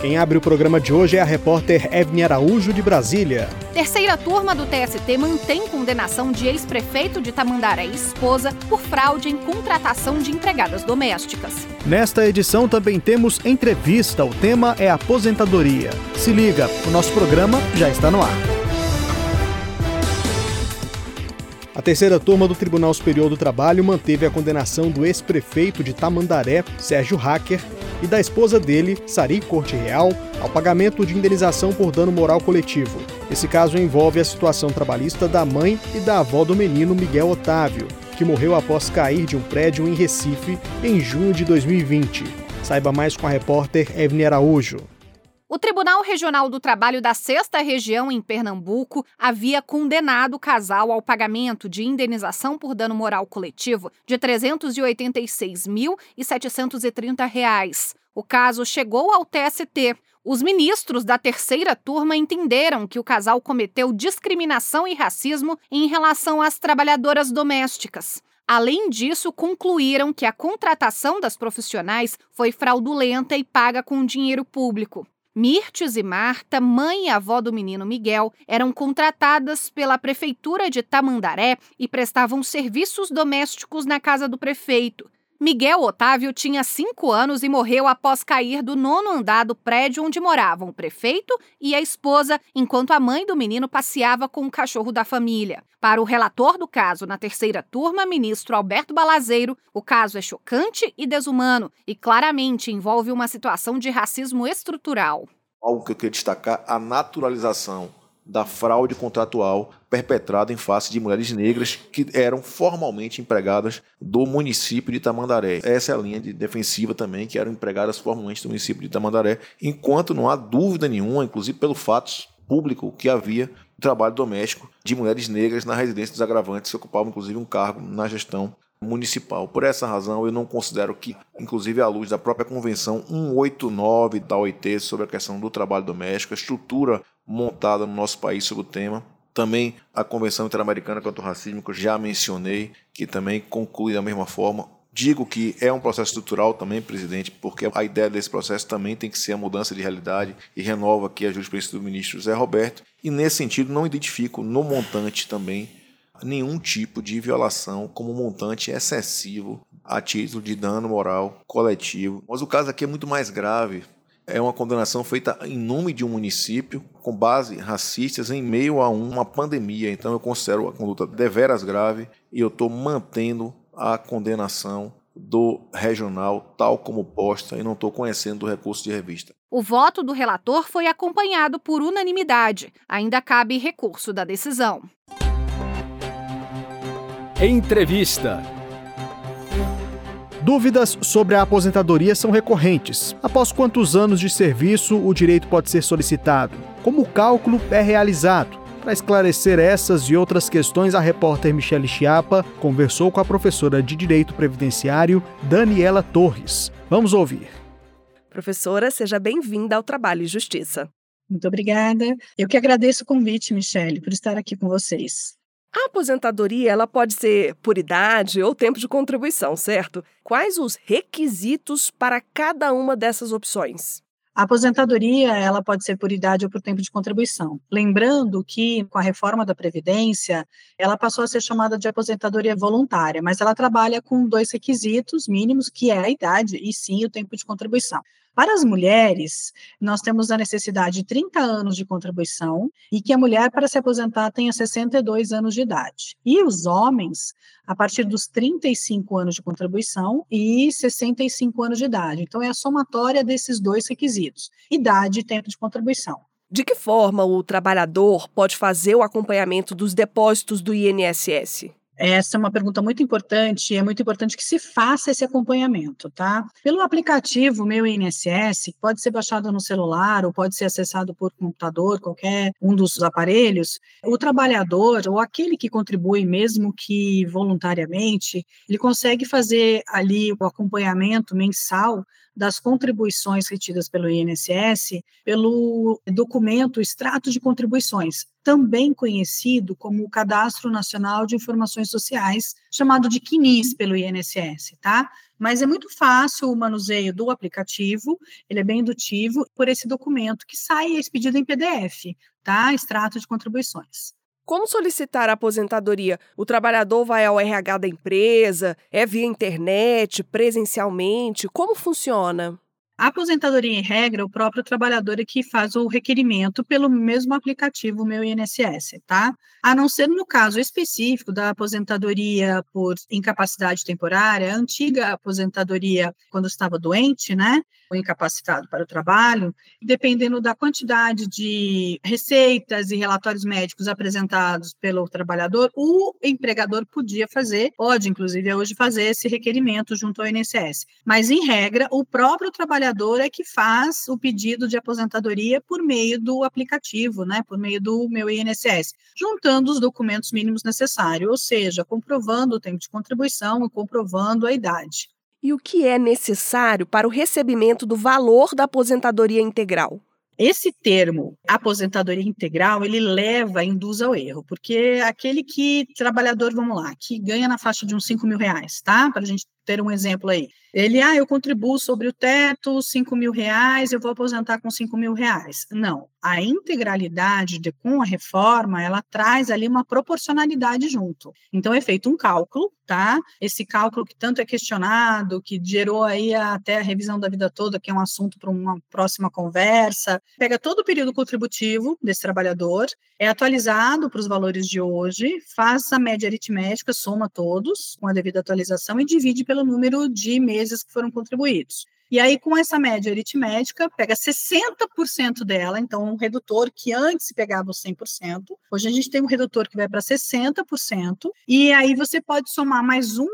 Quem abre o programa de hoje é a repórter Evne Araújo, de Brasília. Terceira turma do TST mantém condenação de ex-prefeito de Tamandaré e esposa por fraude em contratação de empregadas domésticas. Nesta edição também temos entrevista. O tema é aposentadoria. Se liga, o nosso programa já está no ar. A terceira turma do Tribunal Superior do Trabalho manteve a condenação do ex-prefeito de Tamandaré, Sérgio Hacker, e da esposa dele, Sari Corte Real, ao pagamento de indenização por dano moral coletivo. Esse caso envolve a situação trabalhista da mãe e da avó do menino Miguel Otávio, que morreu após cair de um prédio em Recife em junho de 2020. Saiba mais com a repórter Evne Araújo. O Tribunal Regional do Trabalho da Sexta Região, em Pernambuco, havia condenado o casal ao pagamento de indenização por dano moral coletivo de R$ 386.730. O caso chegou ao TST. Os ministros da terceira turma entenderam que o casal cometeu discriminação e racismo em relação às trabalhadoras domésticas. Além disso, concluíram que a contratação das profissionais foi fraudulenta e paga com dinheiro público. Mirtes e Marta, mãe e avó do menino Miguel, eram contratadas pela prefeitura de Tamandaré e prestavam serviços domésticos na casa do prefeito. Miguel Otávio tinha cinco anos e morreu após cair do nono andar do prédio onde moravam o prefeito e a esposa, enquanto a mãe do menino passeava com o cachorro da família. Para o relator do caso na terceira turma, ministro Alberto Balazeiro, o caso é chocante e desumano e claramente envolve uma situação de racismo estrutural. Algo que eu queria destacar: a naturalização da fraude contratual perpetrada em face de mulheres negras que eram formalmente empregadas do município de Tamandaré. Essa é a linha de defensiva também, que eram empregadas formalmente do município de Tamandaré, enquanto não há dúvida nenhuma, inclusive pelo fato público que havia trabalho doméstico de mulheres negras na residência dos agravantes que ocupavam inclusive um cargo na gestão municipal. Por essa razão, eu não considero que, inclusive à luz da própria Convenção 189 da OIT sobre a questão do trabalho doméstico, a estrutura montada no nosso país sobre o tema, também a Convenção Interamericana contra o Racismo, que eu já mencionei, que também conclui da mesma forma. Digo que é um processo estrutural também, presidente, porque a ideia desse processo também tem que ser a mudança de realidade e renova aqui a jurisprudência do ministro Zé Roberto. E nesse sentido, não identifico no montante também nenhum tipo de violação como montante excessivo a título de dano moral coletivo. Mas o caso aqui é muito mais grave. É uma condenação feita em nome de um município com base racistas em meio a uma pandemia. Então eu considero a conduta deveras grave e eu estou mantendo a condenação do regional tal como posta e não estou conhecendo o recurso de revista. O voto do relator foi acompanhado por unanimidade. Ainda cabe recurso da decisão. Entrevista. Dúvidas sobre a aposentadoria são recorrentes. Após quantos anos de serviço o direito pode ser solicitado? Como o cálculo é realizado? Para esclarecer essas e outras questões, a repórter Michele Chiapa conversou com a professora de Direito Previdenciário, Daniela Torres. Vamos ouvir. Professora, seja bem-vinda ao Trabalho e Justiça. Muito obrigada. Eu que agradeço o convite, Michele, por estar aqui com vocês. A aposentadoria ela pode ser por idade ou tempo de contribuição, certo? Quais os requisitos para cada uma dessas opções? A aposentadoria, ela pode ser por idade ou por tempo de contribuição. Lembrando que, com a reforma da Previdência, ela passou a ser chamada de aposentadoria voluntária, mas ela trabalha com dois requisitos mínimos, que é a idade e sim o tempo de contribuição. Para as mulheres, nós temos a necessidade de 30 anos de contribuição e que a mulher, para se aposentar, tenha 62 anos de idade. E os homens, a partir dos 35 anos de contribuição e 65 anos de idade. Então, é a somatória desses dois requisitos: idade e tempo de contribuição. De que forma o trabalhador pode fazer o acompanhamento dos depósitos do INSS? Essa é uma pergunta muito importante é muito importante que se faça esse acompanhamento, tá? Pelo aplicativo Meu INSS, pode ser baixado no celular ou pode ser acessado por computador, qualquer um dos aparelhos, o trabalhador ou aquele que contribui, mesmo que voluntariamente, ele consegue fazer ali o acompanhamento mensal das contribuições retidas pelo INSS pelo documento extrato de contribuições, também conhecido como o Cadastro Nacional de Informações Sociais, chamado de CNIS pelo INSS, tá? Mas é muito fácil o manuseio do aplicativo, ele é bem indutivo por esse documento que sai expedido em PDF, tá? Extrato de contribuições. Como solicitar a aposentadoria? O trabalhador vai ao RH da empresa? É via internet, presencialmente? Como funciona? A aposentadoria em regra, o próprio trabalhador é que faz o requerimento pelo mesmo aplicativo Meu INSS, tá? A não ser no caso específico da aposentadoria por incapacidade temporária, a antiga aposentadoria quando estava doente, né? ou incapacitado para o trabalho, dependendo da quantidade de receitas e relatórios médicos apresentados pelo trabalhador, o empregador podia fazer, pode inclusive hoje fazer esse requerimento junto ao INSS. Mas, em regra, o próprio trabalhador é que faz o pedido de aposentadoria por meio do aplicativo, né, por meio do meu INSS, juntando os documentos mínimos necessários, ou seja, comprovando o tempo de contribuição e comprovando a idade e o que é necessário para o recebimento do valor da aposentadoria integral? Esse termo, aposentadoria integral, ele leva, induz ao erro, porque aquele que, trabalhador, vamos lá, que ganha na faixa de uns 5 mil reais, tá? Para a gente ter um exemplo aí. Ele, ah, eu contribuo sobre o teto, 5 mil reais, eu vou aposentar com 5 mil reais. Não, a integralidade de, com a reforma, ela traz ali uma proporcionalidade junto. Então, é feito um cálculo, tá? Esse cálculo que tanto é questionado, que gerou aí até a revisão da vida toda, que é um assunto para uma próxima conversa, pega todo o período contributivo desse trabalhador, é atualizado para os valores de hoje, faz a média aritmética, soma todos, com a devida atualização, e divide pelo número de meses que foram contribuídos. E aí, com essa média aritmética, pega 60% dela, então um redutor que antes pegava os 100%, hoje a gente tem um redutor que vai para 60%, e aí você pode somar mais 1%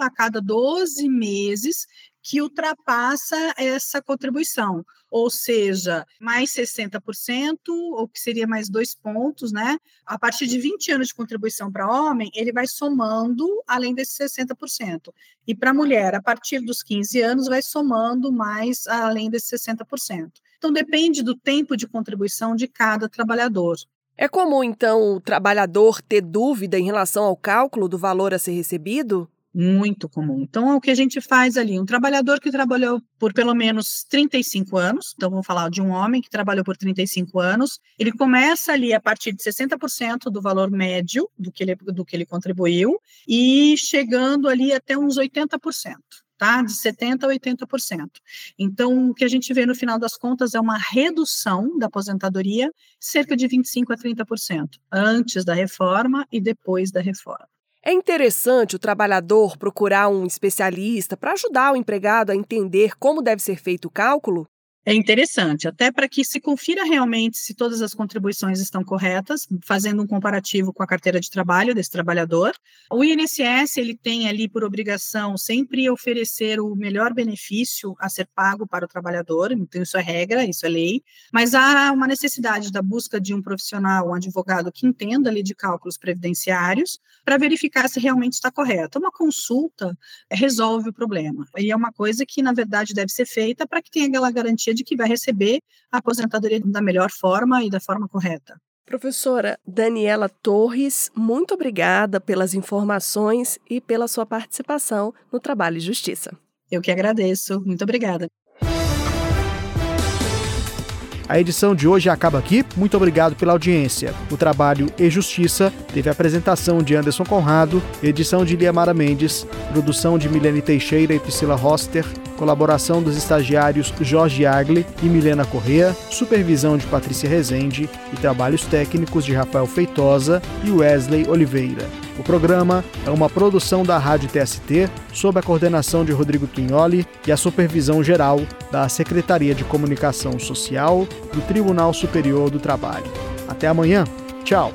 a cada 12 meses que ultrapassa essa contribuição, ou seja, mais 60%, ou que seria mais dois pontos, né? A partir de 20 anos de contribuição para homem, ele vai somando além desses 60%. E para mulher, a partir dos 15 anos, vai somando mais além desses 60%. Então, depende do tempo de contribuição de cada trabalhador. É comum, então, o trabalhador ter dúvida em relação ao cálculo do valor a ser recebido? Muito comum. Então, é o que a gente faz ali, um trabalhador que trabalhou por pelo menos 35 anos, então vamos falar de um homem que trabalhou por 35 anos, ele começa ali a partir de 60% do valor médio do que ele, do que ele contribuiu e chegando ali até uns 80%. Tá? De 70% a 80%. Então, o que a gente vê no final das contas é uma redução da aposentadoria, cerca de 25% a 30%, antes da reforma e depois da reforma. É interessante o trabalhador procurar um especialista para ajudar o empregado a entender como deve ser feito o cálculo? É interessante, até para que se confira realmente se todas as contribuições estão corretas, fazendo um comparativo com a carteira de trabalho desse trabalhador. O INSS ele tem ali por obrigação sempre oferecer o melhor benefício a ser pago para o trabalhador, então isso é regra, isso é lei, mas há uma necessidade da busca de um profissional, um advogado que entenda ali de cálculos previdenciários, para verificar se realmente está correto. Uma consulta resolve o problema, e é uma coisa que, na verdade, deve ser feita para que tenha aquela garantia de que vai receber a aposentadoria da melhor forma e da forma correta. Professora Daniela Torres, muito obrigada pelas informações e pela sua participação no Trabalho e Justiça. Eu que agradeço. Muito obrigada. A edição de hoje acaba aqui. Muito obrigado pela audiência. O trabalho e Justiça teve a apresentação de Anderson Conrado, edição de Liamara Mendes, produção de Milene Teixeira e Priscila Roster, colaboração dos estagiários Jorge Agli e Milena Correa, supervisão de Patrícia Rezende e trabalhos técnicos de Rafael Feitosa e Wesley Oliveira. O programa é uma produção da Rádio TST, sob a coordenação de Rodrigo Tunholi e a supervisão geral da Secretaria de Comunicação Social do Tribunal Superior do Trabalho. Até amanhã. Tchau.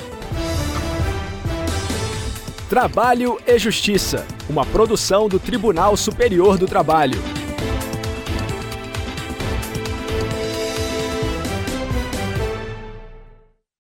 Trabalho e Justiça, uma produção do Tribunal Superior do Trabalho.